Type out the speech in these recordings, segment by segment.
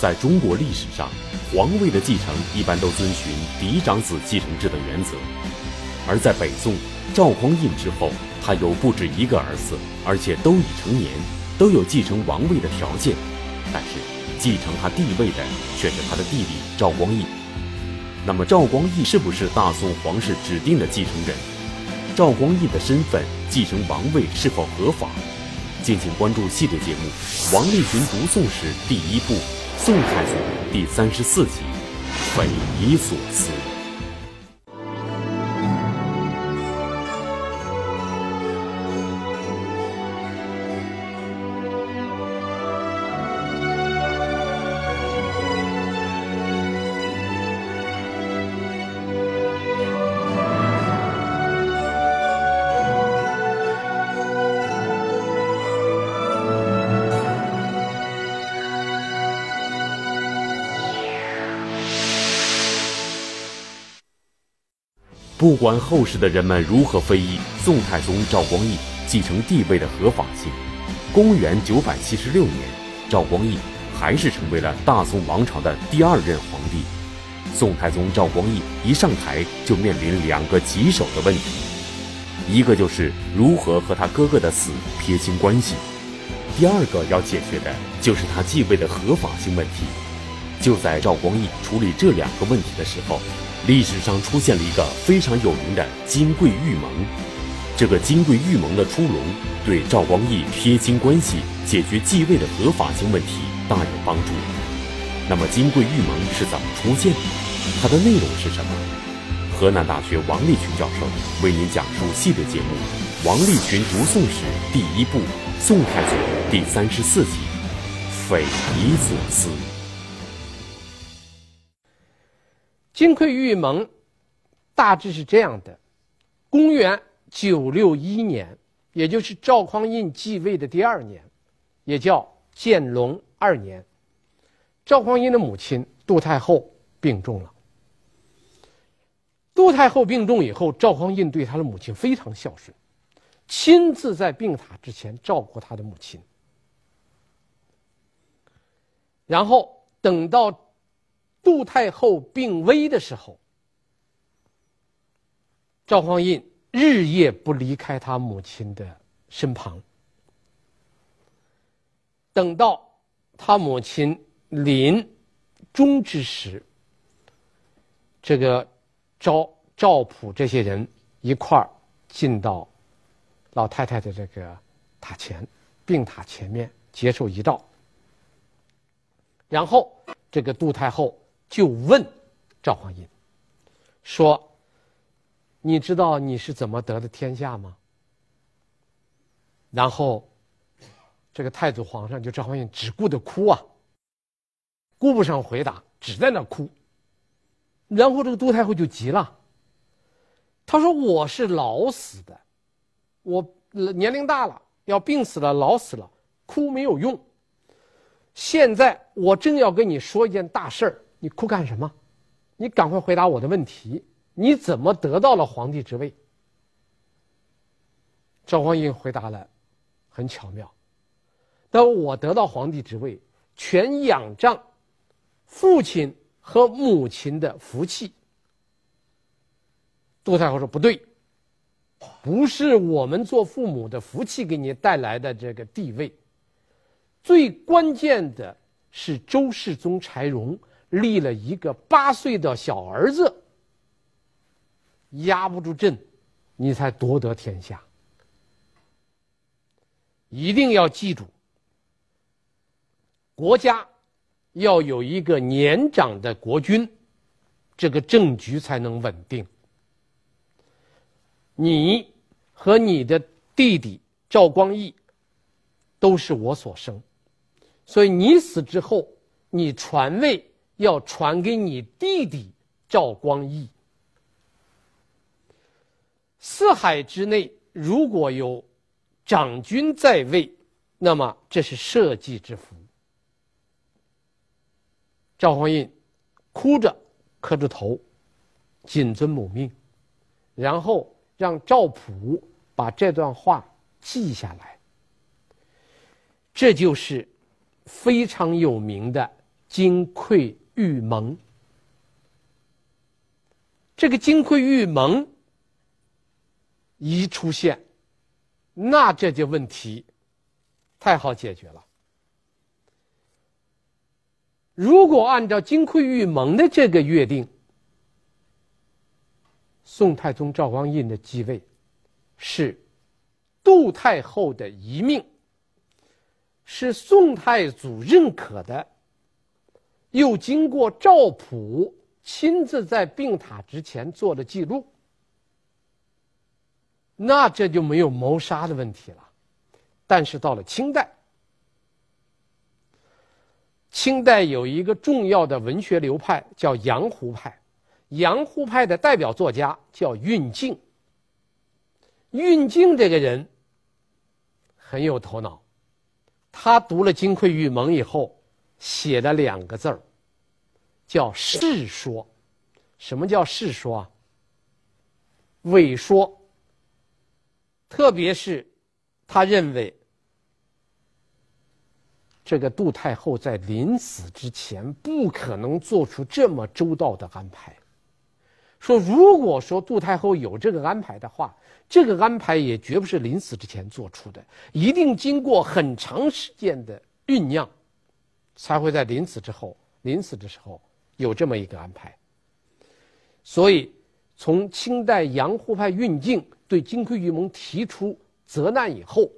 在中国历史上，皇位的继承一般都遵循嫡长子继承制的原则，而在北宋赵匡胤之后，他有不止一个儿子，而且都已成年，都有继承王位的条件，但是继承他帝位的却是他的弟弟赵光义。那么赵光义是不是大宋皇室指定的继承人？赵光义的身份继承王位是否合法？敬请关注系列节目《王立群读宋史》第一部《宋太祖》第三十四集《匪夷所思》。不管后世的人们如何非议宋太宗赵光义继承帝位的合法性，公元九百七十六年，赵光义还是成为了大宋王朝的第二任皇帝。宋太宗赵光义一上台就面临两个棘手的问题，一个就是如何和他哥哥的死撇清关系，第二个要解决的就是他继位的合法性问题。就在赵光义处理这两个问题的时候，历史上出现了一个非常有名的金匮玉盟，这个金匮玉盟的出笼，对赵光义撇清关系、解决继位的合法性问题大有帮助。那么金匮玉盟是怎么出现的？它的内容是什么？河南大学王立群教授为您讲述系列节目《王立群读宋史》第一部《宋太祖》第三十四集《匪夷所思》。金匮玉盟大致是这样的：公元九六一年，也就是赵匡胤继位的第二年，也叫建隆二年，赵匡胤的母亲杜太后病重了。杜太后病重以后，赵匡胤对他的母亲非常孝顺，亲自在病榻之前照顾他的母亲。然后等到。杜太后病危的时候，赵匡胤日夜不离开他母亲的身旁。等到他母亲临终之时，这个赵赵普这些人一块儿进到老太太的这个塔前，病塔前面接受遗诏，然后这个杜太后。就问赵匡胤说：“你知道你是怎么得的天下吗？”然后，这个太祖皇上就赵匡胤只顾着哭啊，顾不上回答，只在那哭。然后这个杜太后就急了，他说：“我是老死的，我年龄大了，要病死了，老死了，哭没有用。现在我正要跟你说一件大事儿。”你哭干什么？你赶快回答我的问题！你怎么得到了皇帝之位？赵匡胤回答了，很巧妙。但我得到皇帝之位，全仰仗父亲和母亲的福气。杜太后说：“不对，不是我们做父母的福气给你带来的这个地位，最关键的是周世宗柴荣。”立了一个八岁的小儿子，压不住阵，你才夺得天下。一定要记住，国家要有一个年长的国君，这个政局才能稳定。你和你的弟弟赵光义都是我所生，所以你死之后，你传位。要传给你弟弟赵光义。四海之内如果有长君在位，那么这是社稷之福。赵匡胤哭着磕着头，谨遵母命，然后让赵普把这段话记下来。这就是非常有名的。金匮玉蒙。这个金匮玉蒙一出现，那这就问题太好解决了。如果按照金匮玉蒙的这个约定，宋太宗赵匡胤的继位是杜太后的遗命，是宋太祖认可的，又经过赵普亲自在病榻之前做了记录，那这就没有谋杀的问题了。但是到了清代，清代有一个重要的文学流派叫杨胡派，杨胡派的代表作家叫运镜。运镜这个人很有头脑，他读了《金匮玉盟》以后，写了两个字儿。叫世说，什么叫世说啊？伪说。特别是，他认为这个杜太后在临死之前不可能做出这么周到的安排。说如果说杜太后有这个安排的话，这个安排也绝不是临死之前做出的，一定经过很长时间的酝酿，才会在临死之后，临死的时候。有这么一个安排，所以从清代杨胡派运镜对金匮玉盟提出责难以后，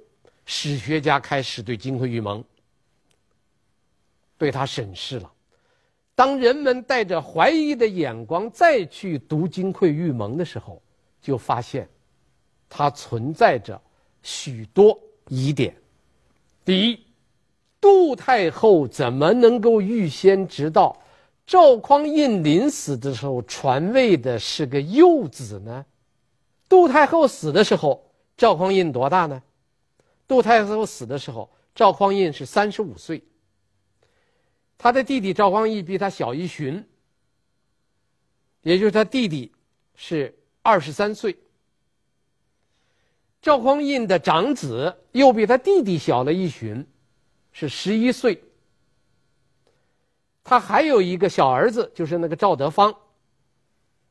史学家开始对金匮玉盟对他审视了。当人们带着怀疑的眼光再去读金匮玉盟的时候，就发现它存在着许多疑点。第一，杜太后怎么能够预先知道？赵匡胤临死的时候传位的是个幼子呢。杜太后死的时候，赵匡胤多大呢？杜太后死的时候，赵匡胤是三十五岁。他的弟弟赵光义比他小一旬，也就是他弟弟是二十三岁。赵匡胤的长子又比他弟弟小了一旬，是十一岁。他还有一个小儿子，就是那个赵德芳，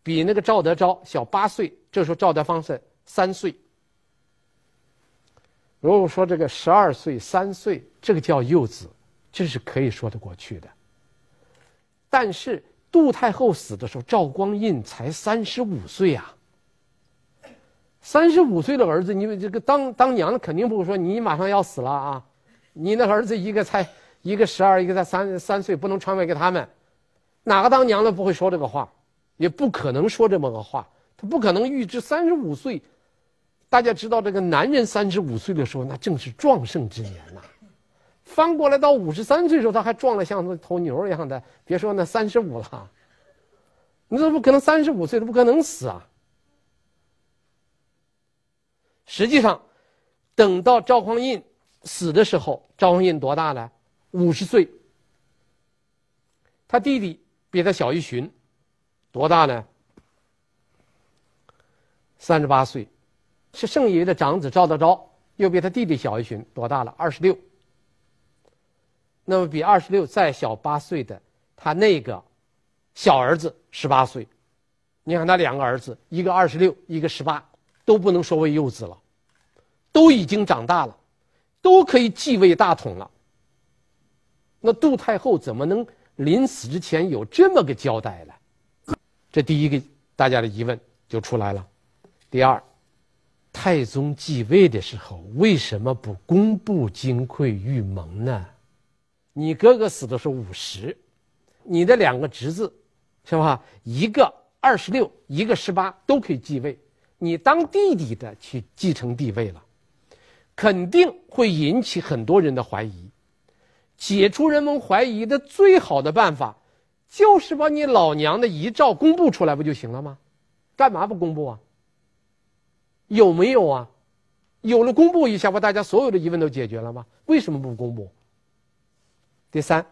比那个赵德昭小八岁。这时候赵德芳是三岁。如果说这个十二岁、三岁，这个叫幼子，这是可以说得过去的。但是杜太后死的时候，赵光胤才三十五岁啊。三十五岁的儿子，你们这个当当娘的肯定不会说你马上要死了啊，你那儿子一个才。一个十二，一个才三三岁，不能传位给他们。哪个当娘的不会说这个话？也不可能说这么个话。他不可能预知三十五岁。大家知道，这个男人三十五岁的时候，那正是壮盛之年呐。翻过来到五十三岁的时候，他还壮得像头牛一样的。别说那三十五了，你怎么不可能三十五岁都不可能死啊？实际上，等到赵匡胤死的时候，赵匡胤多大了？五十岁，他弟弟比他小一旬，多大呢？三十八岁，是盛爷爷的长子赵德昭，又比他弟弟小一旬，多大了？二十六。那么比二十六再小八岁的他那个小儿子十八岁，你看他两个儿子，一个二十六，一个十八，都不能说为幼子了，都已经长大了，都可以继位大统了。那杜太后怎么能临死之前有这么个交代呢？这第一个大家的疑问就出来了。第二，太宗继位的时候为什么不公布金匮玉盟呢？你哥哥死的是五十，你的两个侄子，是吧？一个二十六，一个十八，都可以继位。你当弟弟的去继承帝位了，肯定会引起很多人的怀疑。解除人们怀疑的最好的办法，就是把你老娘的遗诏公布出来，不就行了吗？干嘛不公布啊？有没有啊？有了，公布一下，把大家所有的疑问都解决了吗？为什么不公布？第三，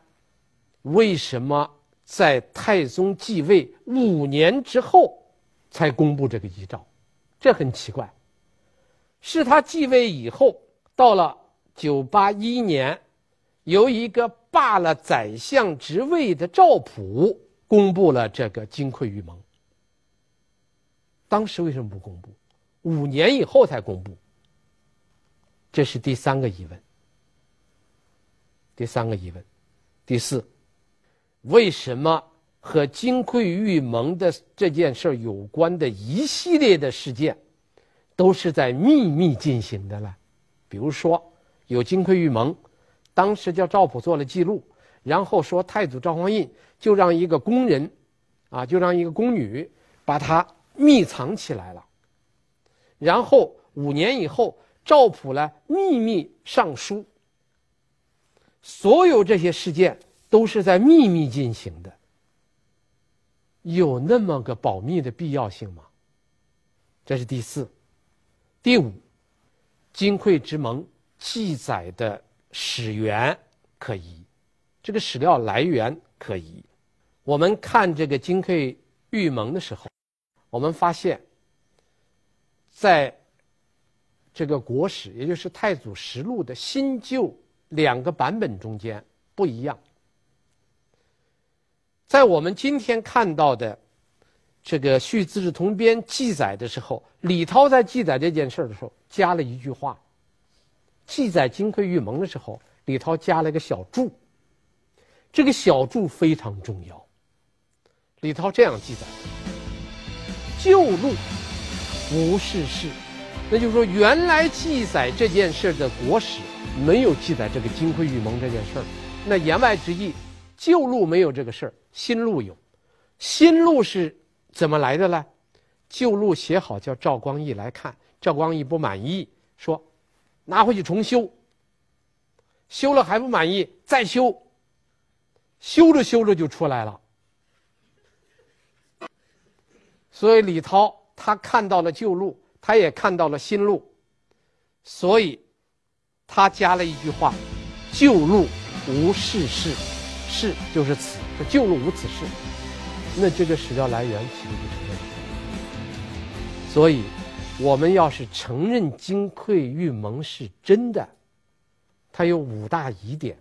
为什么在太宗继位五年之后才公布这个遗诏？这很奇怪。是他继位以后，到了九八一年。由一个罢了宰相职位的赵普公布了这个金匮玉盟。当时为什么不公布？五年以后才公布。这是第三个疑问。第三个疑问，第四，为什么和金匮玉盟的这件事有关的一系列的事件，都是在秘密进行的了？比如说，有金匮玉盟，当时叫赵普做了记录，然后说太祖赵匡胤就让一个宫人，啊，就让一个宫女把它密藏起来了。然后五年以后，赵普呢秘密上书。所有这些事件都是在秘密进行的，有那么个保密的必要性吗？这是第四，第五，金匮之盟记载的史源可疑，这个史料来源可疑。我们看这个金匮玉盟的时候，我们发现，在这个国史，也就是《太祖实录》的新旧。两个版本中间不一样，在我们今天看到的这个《续资治通编》记载的时候，李涛在记载这件事的时候加了一句话。记载金匮玉盟的时候，李涛加了一个小注，这个小注非常重要。李涛这样记载：旧录无事事，那就是说，原来记载这件事的国史。没有记载这个金匮玉盟这件事儿，那言外之意，旧录没有这个事儿，新录有。新录是怎么来的呢？旧路写好叫赵光义来看，赵光义不满意，说拿回去重修。修了还不满意，再修。修着修着就出来了。所以李涛他看到了旧路，他也看到了新路，所以。他加了一句话：“旧路无是事，事就是此，这旧路无此事。”那这个史料来源其实就成问题。所以，我们要是承认金匮玉盟是真的，它有五大疑点，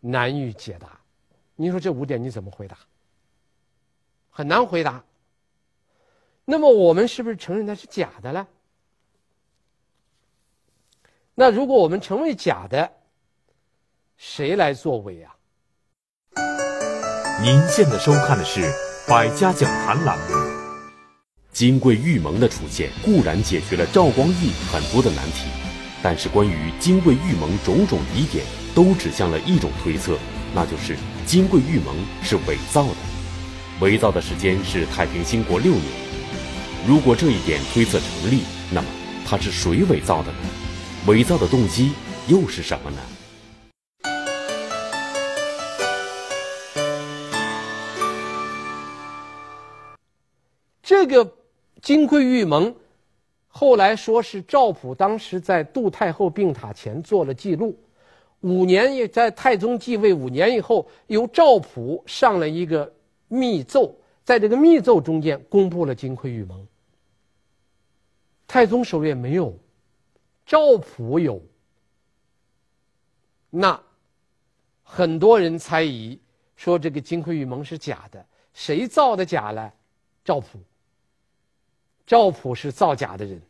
难于解答。你说这五点你怎么回答？很难回答。那么我们是不是承认它是假的呢？那如果我们成为假的，谁来作伪啊？您现在收看的是《百家讲坛》栏目。金匮玉盟的出现固然解决了赵光义很多的难题，但是关于金匮玉盟种种疑点都指向了一种推测，那就是金匮玉盟是伪造的。伪造的时间是太平兴国六年。如果这一点推测成立，那么它是谁伪造的呢？伪造的动机又是什么呢？这个金匮玉盟，后来说是赵普当时在杜太后病榻前做了记录，五年也在太宗继位五年以后，由赵普上了一个密奏，在这个密奏中间公布了金匮玉盟。太宗手里也没有。赵普有，那很多人猜疑说这个金匮玉盟是假的，谁造的假呢？赵普。赵普是造假的人。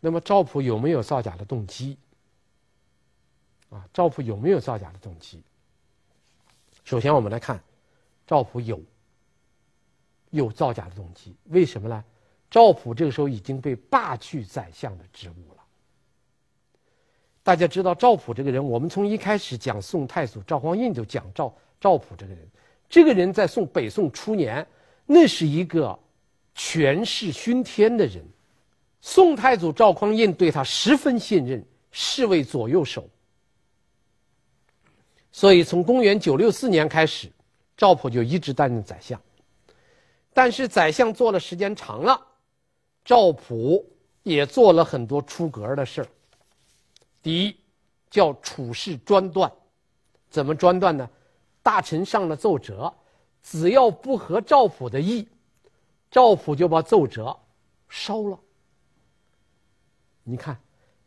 那么赵普有没有造假的动机？啊，赵普有没有造假的动机？首先我们来看，赵普有，有造假的动机，为什么呢？赵普这个时候已经被罢去宰相的职务了。大家知道赵普这个人，我们从一开始讲宋太祖赵匡胤就讲赵赵普这个人。这个人在宋北宋初年，那是一个权势熏天的人。宋太祖赵匡胤对他十分信任，视为左右手。所以从公元九六四年开始，赵普就一直担任宰相。但是宰相做了时间长了。赵普也做了很多出格的事儿。第一，叫处事专断，怎么专断呢？大臣上了奏折，只要不合赵普的意，赵普就把奏折烧了。你看，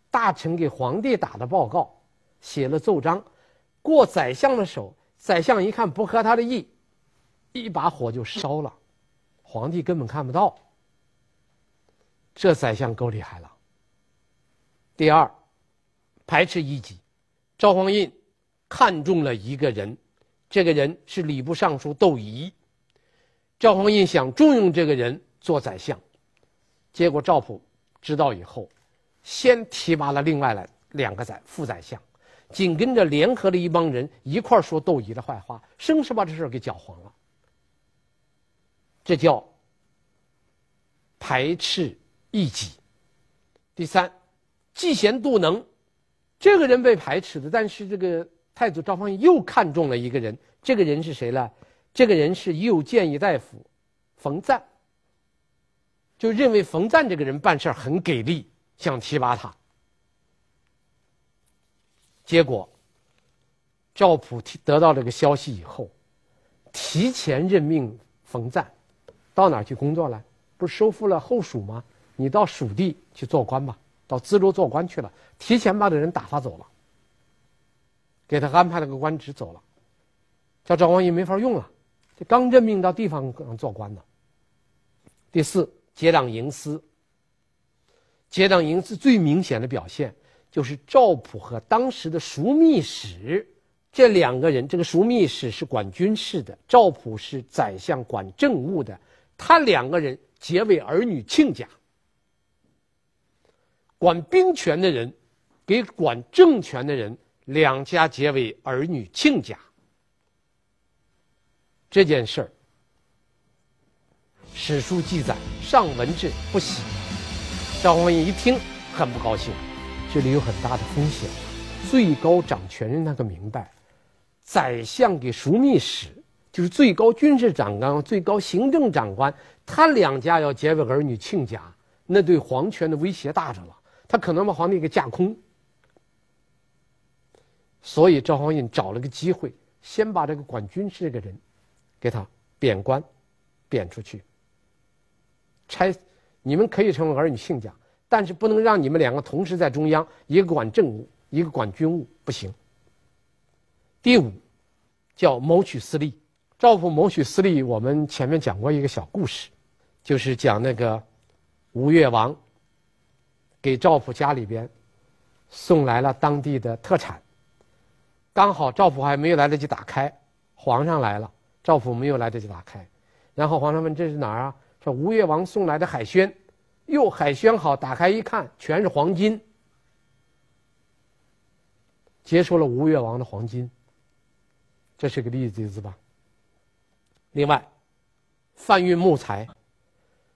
大臣给皇帝打的报告，写了奏章，过宰相的手，宰相一看不合他的意，一把火就烧了，皇帝根本看不到。这宰相够厉害了。第二，排斥异己，赵匡胤看中了一个人，这个人是礼部尚书窦仪。赵匡胤想重用这个人做宰相，结果赵普知道以后，先提拔了另外来两个宰副宰相，紧跟着联合了一帮人一块说窦仪的坏话，生生把这事给搅黄了。这叫排斥异己。第三，嫉贤妒能，这个人被排斥的，但是这个太祖赵匡胤又看中了一个人，这个人是谁呢？这个人是右谏议大夫冯赞，就认为冯赞这个人办事很给力，想提拔他。结果，赵普提得到这个消息以后，提前任命冯赞到哪儿去工作了？不是收复了后蜀吗？你到蜀地去做官吧，到淄州做官去了。提前把这人打发走了，给他安排了个官职走了，叫赵匡胤没法用了。这刚任命到地方做官呢。第四，结党营私。结党营私最明显的表现就是赵普和当时的枢密使这两个人，这个枢密使是管军事的，赵普是宰相管政务的，他两个人结为儿女亲家。管兵权的人给管政权的人，两家结为儿女亲家。这件事儿，史书记载，上闻之不喜。赵匡胤一听很不高兴，这里有很大的风险。最高掌权人那个明白，宰相给枢密使，就是最高军事长官、最高行政长官，他两家要结为儿女亲家，那对皇权的威胁大着了，他可能把皇帝给架空。所以赵匡胤找了个机会，先把这个管军事这个人。给他贬官，贬出去。差，你们可以成为儿女亲家，但是不能让你们两个同时在中央，一个管政务，一个管军务，不行。第五，叫谋取私利。赵普谋取私利，我们前面讲过一个小故事，就是讲那个吴越王给赵普家里边送来了当地的特产，刚好赵普还没有来得及打开，皇上来了。赵普没有来得及打开，然后皇上问：“这是哪儿啊？”说：“吴越王送来的海鲜。”哟，海鲜好，打开一看，全是黄金。接受了吴越王的黄金，这是个例子吧？另外，贩运木材，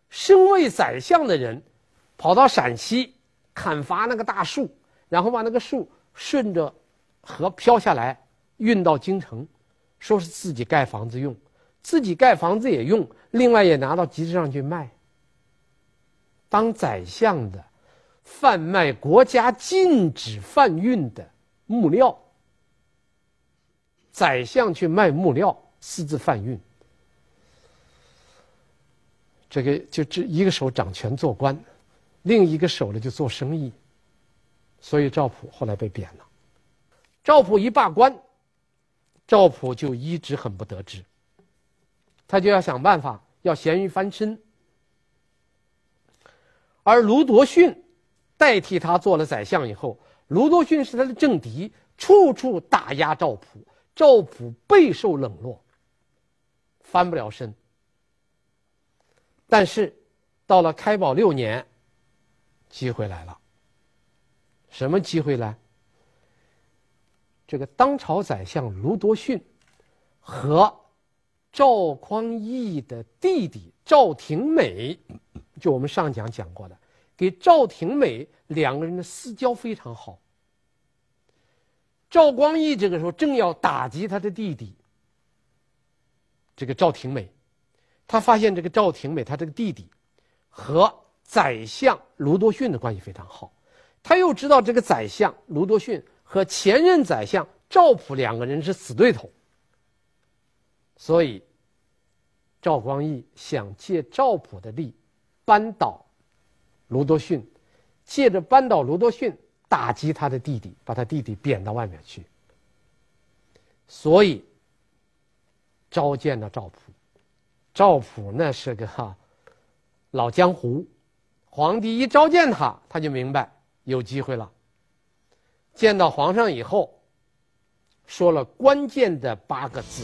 身为宰相的人，跑到陕西砍伐那个大树，然后把那个树顺着河漂下来，运到京城。说是自己盖房子用，自己盖房子也用，另外也拿到集市上去卖。当宰相的，贩卖国家禁止贩运的木料，宰相去卖木料，私自贩运，这个就这一个手掌权做官，另一个手呢就做生意，所以赵普后来被贬了。赵普一罢官。赵普就一直很不得志，他就要想办法要咸鱼翻身，而卢夺逊代替他做了宰相以后，卢夺逊是他的政敌，处处打压赵普，赵普备受冷落，翻不了身。但是到了开宝六年，机会来了，什么机会呢？这个当朝宰相卢多逊和赵匡胤的弟弟赵廷美，就我们上讲讲过的，给赵廷美两个人的私交非常好。赵光义这个时候正要打击他的弟弟，这个赵廷美，他发现这个赵廷美他这个弟弟和宰相卢多逊的关系非常好，他又知道这个宰相卢多逊。和前任宰相赵普两个人是死对头，所以赵光义想借赵普的力扳倒卢多逊，借着扳倒卢多逊打击他的弟弟，把他弟弟贬到外面去。所以召见了赵普，赵普那是个老江湖，皇帝一召见他，他就明白有机会了。见到皇上以后，说了关键的八个字：“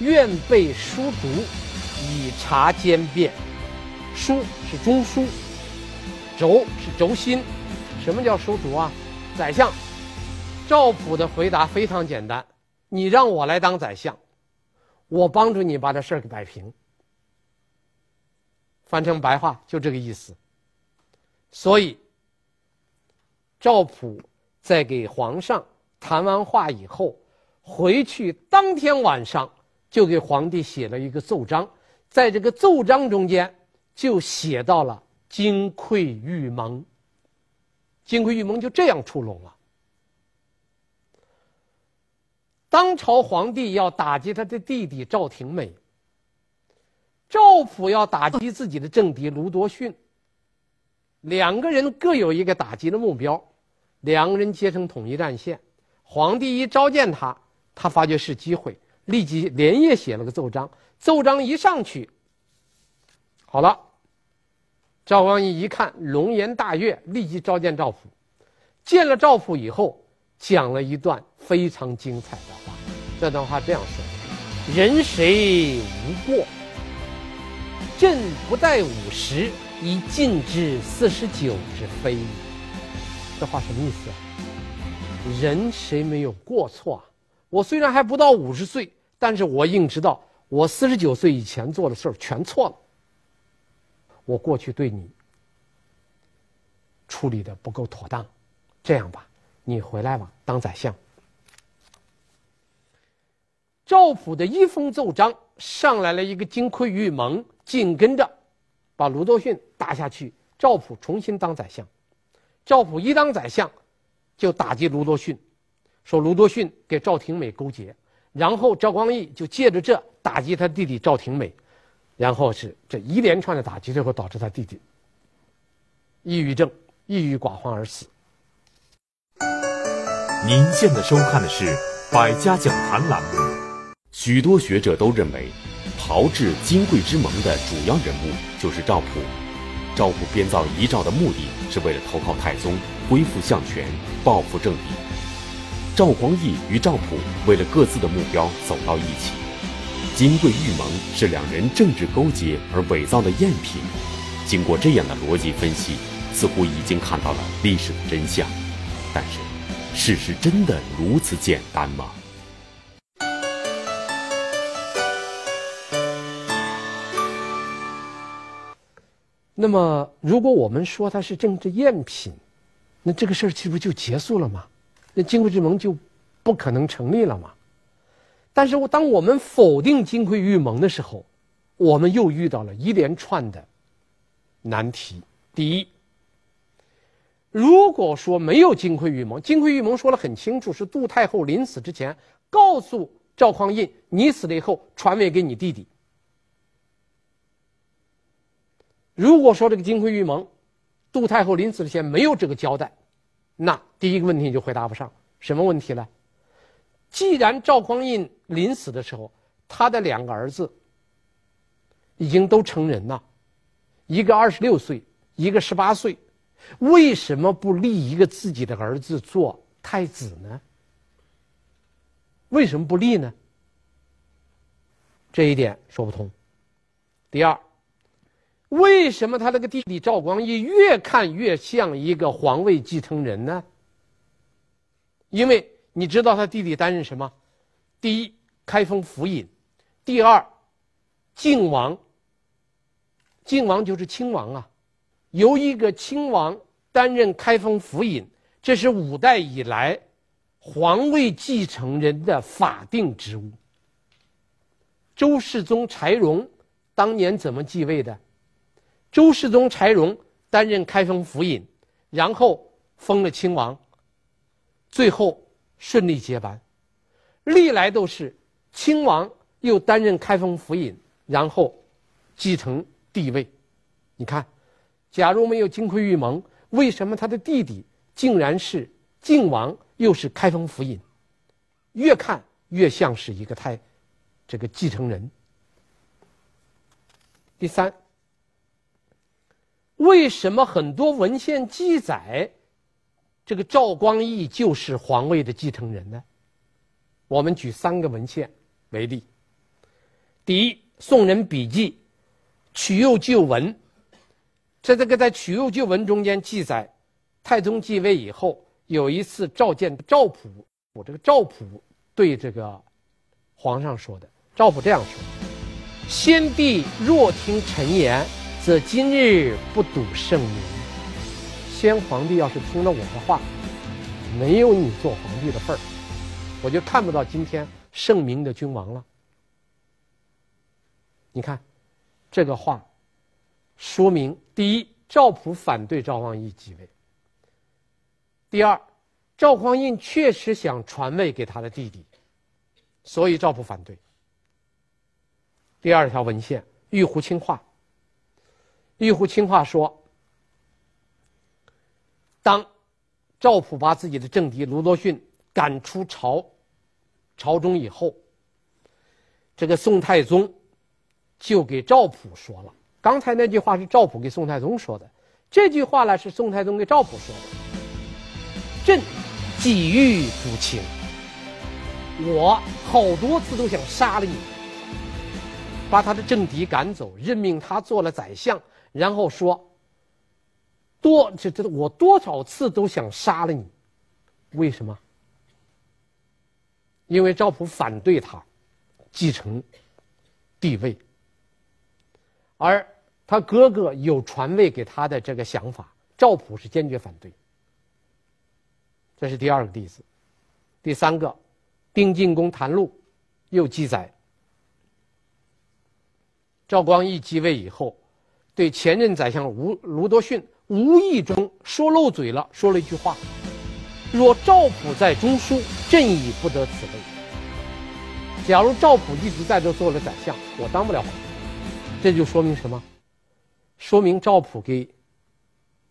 愿备书读，以察奸变。”书是中书，轴是轴心。什么叫书读啊？宰相赵普的回答非常简单：你让我来当宰相，我帮助你把这事儿给摆平。翻成白话就这个意思。所以赵普在给皇上谈完话以后，回去当天晚上就给皇帝写了一个奏章，在这个奏章中间就写到了金匮玉盟。金匮玉盟就这样出笼了。当朝皇帝要打击他的弟弟赵廷美，赵普要打击自己的政敌卢多逊，两个人各有一个打击的目标，两个人结成统一战线。皇帝一召见他，他发觉是机会，立即连夜写了个奏章。奏章一上去，好了。赵光义一看，龙颜大悦，立即召见赵普。见了赵普以后，讲了一段非常精彩的话。这段话这样说：“人谁无过？朕不待五十，已尽至四十九之非。”这话什么意思？人谁没有过错啊？我虽然还不到五十岁，但是我应知道，我四十九岁以前做的事儿全错了。我过去对你处理的不够妥当，这样吧，你回来吧，当宰相。赵普的一封奏章上来了一个金匮玉盟，紧跟着把卢多逊打下去，赵普重新当宰相。赵普一当宰相，就打击卢多逊，说卢多逊给赵廷美勾结，然后赵光义就借着这打击他弟弟赵廷美。然后是这一连串的打击，最后导致他弟弟抑郁症、抑郁寡欢而死。您现在收看的是《百家讲坛》栏目。许多学者都认为，炮制金匮之盟的主要人物就是赵普。赵普编造遗诏的目的是为了投靠太宗，恢复相权，报复政敌。赵光义与赵普为了各自的目标走到一起。金匮玉盟是两人政治勾结而伪造的赝品。经过这样的逻辑分析，似乎已经看到了历史的真相。但是，事实真的如此简单吗？那么，如果我们说它是政治赝品，那这个事儿岂不就结束了吗？那金匮之盟就不可能成立了吗？但是，当我们否定金匮玉盟的时候，我们又遇到了一连串的难题。第一，如果说没有金匮玉盟，金匮玉盟说得很清楚，是杜太后临死之前告诉赵匡胤：“你死了以后，传位给你弟弟。”如果说这个金匮玉盟，杜太后临死之前没有这个交代，那第一个问题就回答不上。什么问题呢？既然赵匡胤临死的时候，他的两个儿子已经都成人了，一个二十六岁，一个十八岁，为什么不立一个自己的儿子做太子呢？为什么不立呢？这一点说不通。第二，为什么他那个弟弟赵光义越看越像一个皇位继承人呢？因为。你知道他弟弟担任什么？第一，开封府尹；第二，靖王。靖王就是亲王啊，由一个亲王担任开封府尹，这是五代以来皇位继承人的法定职务。周世宗柴荣当年怎么继位的？周世宗柴荣担任开封府尹，然后封了亲王，最后。顺利接班，历来都是亲王又担任开封府尹，然后继承帝位。你看，假如没有金匮玉盟，为什么他的弟弟竟然是晋王，又是开封府尹，越看越像是一个太这个继承人。第三，为什么很多文献记载这个赵光义就是皇位的继承人呢？我们举三个文献为例。第一，《宋人笔记》《曲右旧闻》，在这个在《曲右旧闻》中间记载，太宗继位以后，有一次召见赵普，我这个赵普对这个皇上说的，赵普这样说：“先帝若听臣言，则今日不睹圣明。先皇帝要是听了我的话，没有你做皇帝的份儿。”我就看不到今天圣明的君王了。你看，这个话说明：第一，赵普反对赵光义继位；第二，赵匡胤确实想传位给他的弟弟，所以赵普反对。第二条文献《玉壶清话》，《玉壶清话》说，当赵普把自己的政敌卢多逊赶出朝。朝中以后，这个宋太宗就给赵普说了。刚才那句话是赵普给宋太宗说的，这句话呢是宋太宗给赵普说的。朕己欲诛卿，我好多次都想杀了你，把他的政敌赶走，任命他做了宰相，然后说多这这我多少次都想杀了你，为什么？因为赵普反对他继承帝位，而他哥哥有传位给他的这个想法，赵普是坚决反对。这是第二个例子。第三个，《丁进公谈录》又记载，赵光义继位以后，对前任宰相吴卢多逊无意中说漏嘴了，说了一句话。若赵普在中书，朕已不得此位。假如赵普一直在这做了宰相，我当不了皇帝。这就说明什么？说明赵普跟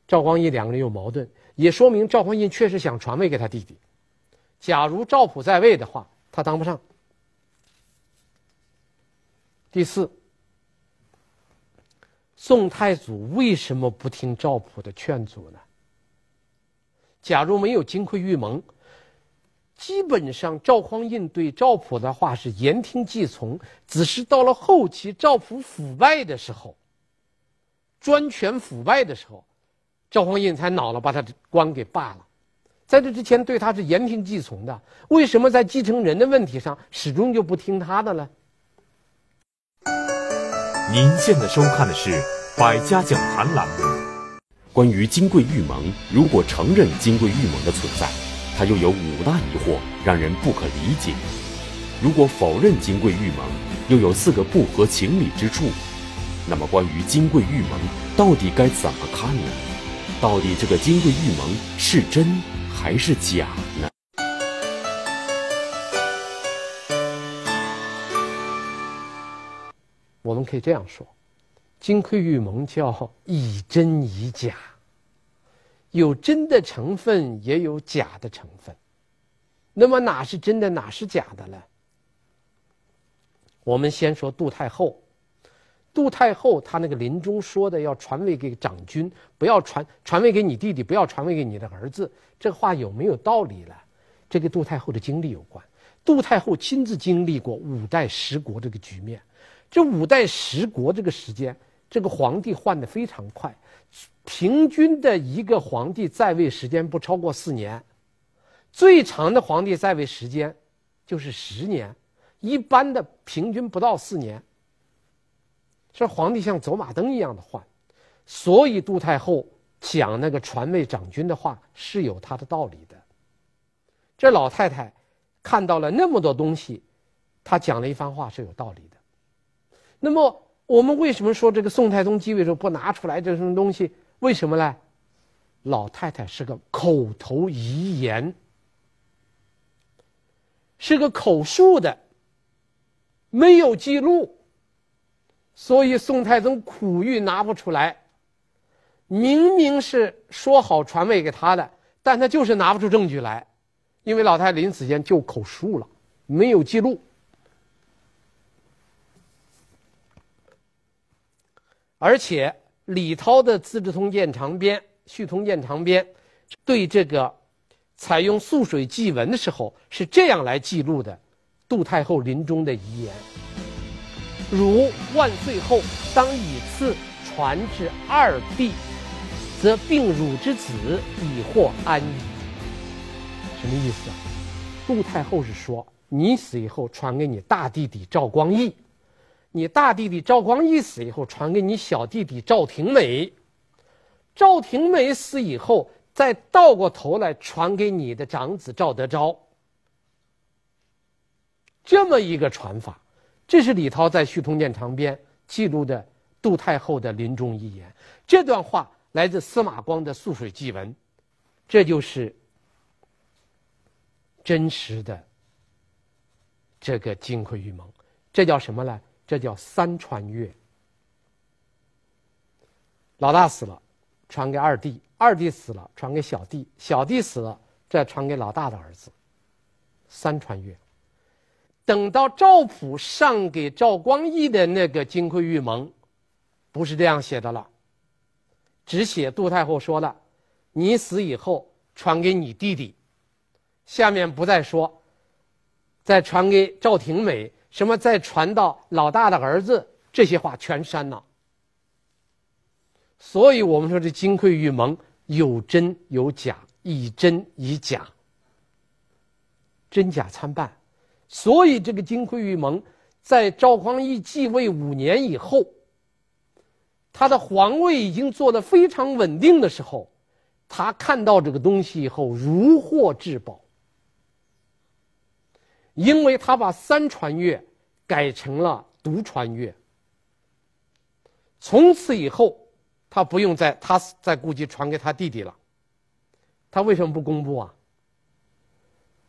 赵光义两个人有矛盾，也说明赵匡胤确实想传位给他弟弟。假如赵普在位的话，他当不上。第四，宋太祖为什么不听赵普的劝阻呢？假如没有金匮玉盟，基本上赵匡胤对赵普的话是言听计从，只是到了后期赵普腐败的时候，专权腐败的时候，赵匡胤才恼了，把他的官给罢了。在这之前，对他是言听计从的。为什么在继承人的问题上始终就不听他的呢？您现在收看的是《百家讲坛》栏目。关于金匮玉盟，如果承认金匮玉盟的存在，它又有五大疑惑，让人不可理解；如果否认金匮玉盟，又有四个不合情理之处。那么，关于金匮玉盟，到底该怎么看呢？到底这个金匮玉盟是真还是假呢？们可以这样说。金匮玉盟叫以真以假，有真的成分，也有假的成分。那么哪是真的，哪是假的呢？我们先说杜太后。杜太后她那个临终说的要传位给长君，不要传传位给你弟弟，不要传位给你的儿子，这话有没有道理呢？这跟杜太后的经历有关。杜太后亲自经历过五代十国这个局面，这五代十国这个时间。这个皇帝换的非常快，平均的一个皇帝在位时间不超过四年，最长的皇帝在位时间就是十年，一般的平均不到四年。这皇帝像走马灯一样的换，所以杜太后讲那个传位长君的话是有他的道理的。这老太太看到了那么多东西，她讲了一番话是有道理的。那么。我们为什么说这个宋太宗继位时候不拿出来这什么东西？为什么呢？老太太是个口头遗言，是个口述的，没有记录，所以宋太宗苦于拿不出来。明明是说好传位给他的，但他就是拿不出证据来，因为老太太临死前就口述了，没有记录。而且李涛的《资治通鉴长编》《续通鉴长编》对这个采用素水祭文的时候是这样来记录的：杜太后临终的遗言。汝万岁后，当以次传至二弟，则并汝之子以获安矣。什么意思啊？杜太后是说，你死以后传给你大弟弟赵光义，你大弟弟赵光义死以后传给你小弟弟赵廷美，赵廷美死以后再倒过头来传给你的长子赵德昭。这么一个传法。这是李涛在《续通鉴长编》记录的杜太后的临终遗言。这段话来自司马光的《素水祭文》，这就是真实的这个金匮玉盟。这叫什么呢？这叫三传阅。老大死了，传给二弟；二弟死了，传给小弟；小弟死了，再传给老大的儿子。三传阅。等到赵普上给赵光义的那个金匮玉盟，不是这样写的了，只写杜太后说了：“你死以后传给你弟弟。”下面不再说，再传给赵廷美，什么再传到老大的儿子，这些话全删了。所以我们说这金匮玉盟有真有假，以真以假，真假参半。所以，这个金匮玉盟在赵匡胤继位五年以后，他的皇位已经做得非常稳定的时候，他看到这个东西以后如获至宝，因为他把三传阅改成了独传阅。从此以后，他不用再他再顾及传给他弟弟了。他为什么不公布啊？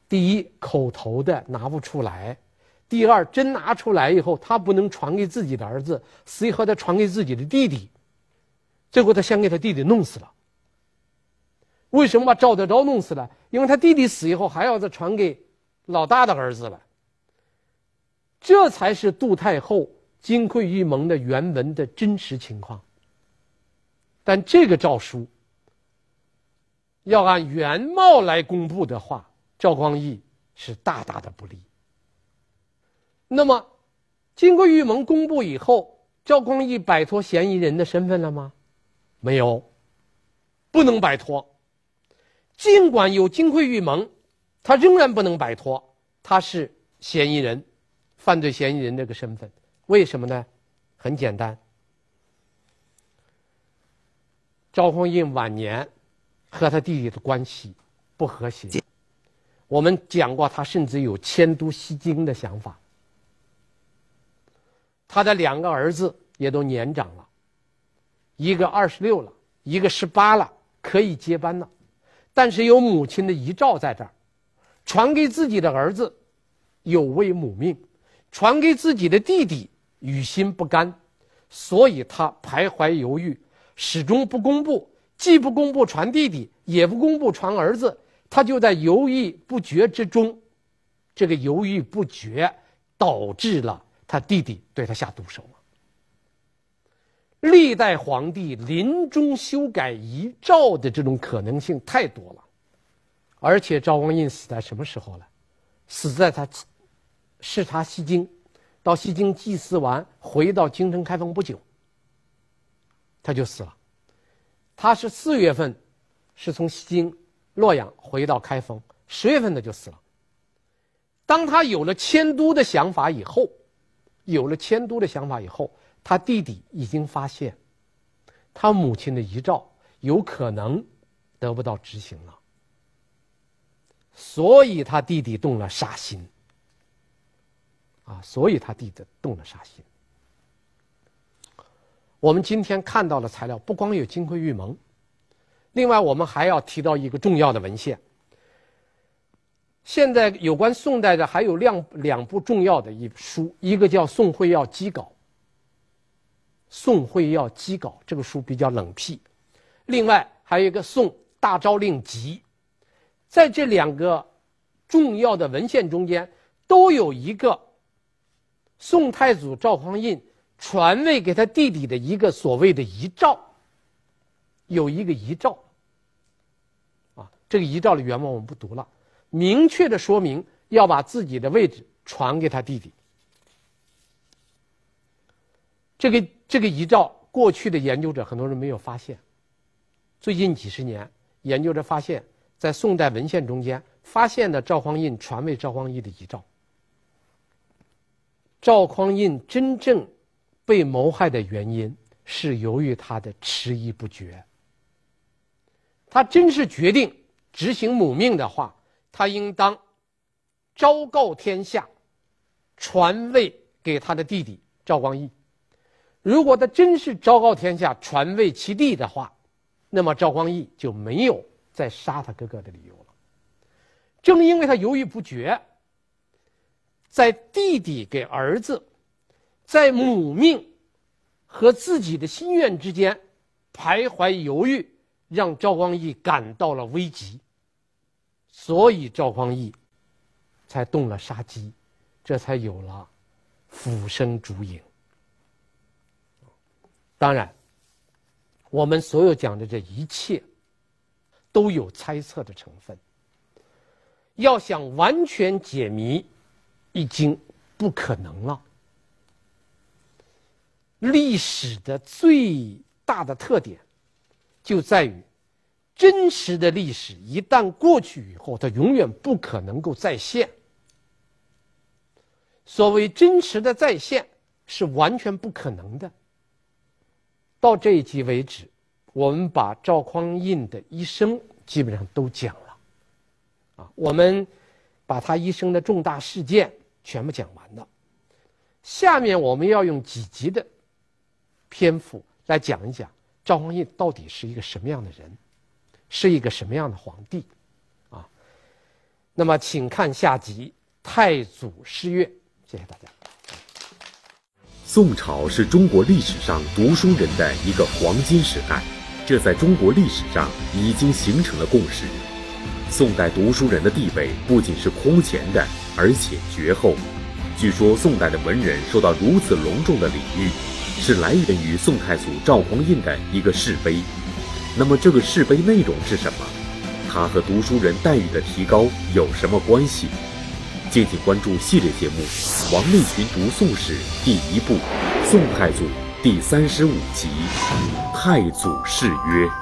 第一，口头的拿不出来；第二，真拿出来以后，他不能传给自己的儿子，死以后他传给自己的弟弟，最后他先给他弟弟弄死了。为什么把赵德昭弄死了？因为他弟弟死以后还要再传给老大的儿子了。这才是杜太后金匮玉盟的原文的真实情况。但这个诏书要按原貌来公布的话，赵光义是大大的不利。那么，金匮玉盟公布以后，赵光义摆脱嫌疑人的身份了吗？没有，不能摆脱。尽管有金匮玉盟，他仍然不能摆脱，他是嫌疑人，犯罪嫌疑人这个身份。为什么呢？很简单，赵匡胤晚年和他弟弟的关系不和谐。我们讲过，他甚至有迁都西京的想法。他的两个儿子也都年长了，一个二十六了，一个十八了，可以接班了。但是有母亲的遗诏在这儿，传给自己的儿子，有违母命；传给自己的弟弟，于心不甘，所以他徘徊犹豫，始终不公布，既不公布传弟弟，也不公布传儿子。他就在犹豫不决之中，这个犹豫不决导致了他弟弟对他下毒手。历代皇帝临终修改遗诏的这种可能性太多了，而且赵光胤死在什么时候呢？死在他视察西京，到西京祭祀完，回到京城开封不久，他就死了。他是四月份，是从西京。洛阳回到开封，十月份他就死了。当他有了迁都的想法以后，有了迁都的想法以后，他弟弟已经发现，他母亲的遗诏有可能得不到执行了，所以他弟弟动了杀心。啊，所以他弟弟动了杀心。我们今天看到的材料不光有金匮玉盟。另外，我们还要提到一个重要的文献。现在有关宋代的还有两两部重要的一书，一个叫《宋会要讥稿》。《宋会要讥稿》这个书比较冷僻。另外还有一个《宋大诏令集》，在这两个重要的文献中间，都有一个宋太祖赵匡胤传位给他弟弟的一个所谓的遗诏，有一个遗诏。啊，这个遗诏的原文我们不读了，明确的说明要把自己的位置传给他弟弟。这个这个遗诏，过去的研究者很多人没有发现，最近几十年，研究者发现。在宋代文献中间发现的赵匡胤传位赵匡胤的遗诏。赵匡胤真正被谋害的原因是由于他的迟疑不决。他真是决定执行母命的话，他应当昭告天下，传位给他的弟弟赵光义。如果他真是昭告天下传位其弟的话，那么赵光义就没有。再杀他哥哥的理由了。正因为他犹豫不决，在弟弟给儿子，在母命和自己的心愿之间徘徊犹豫，让赵光义感到了危急，所以赵匡胤才动了杀机，这才有了抚生烛影。当然，我们所有讲的这一切。都有猜测的成分。要想完全解谜，已经不可能了。历史的最大的特点，就在于真实的历史一旦过去以后，它永远不可能够再现。所谓真实的再现，是完全不可能的。到这一集为止。我们把赵匡胤的一生基本上都讲了，啊，我们把他一生的重大事件全部讲完了。下面我们要用几集的篇幅来讲一讲赵匡胤到底是一个什么样的人，是一个什么样的皇帝，啊。那么，请看下集《太祖诗乐》，谢谢大家。宋朝是中国历史上读书人的一个黄金时代。这在中国历史上已经形成了共识。宋代读书人的地位不仅是空前的，而且绝后。据说宋代的文人受到如此隆重的礼遇，是来源于宋太祖赵匡胤的一个谥碑。那么这个谥碑内容是什么？它和读书人待遇的提高有什么关系？敬请关注系列节目《王立群读宋史》第一部《宋太祖》。第三十五集，太祖誓约。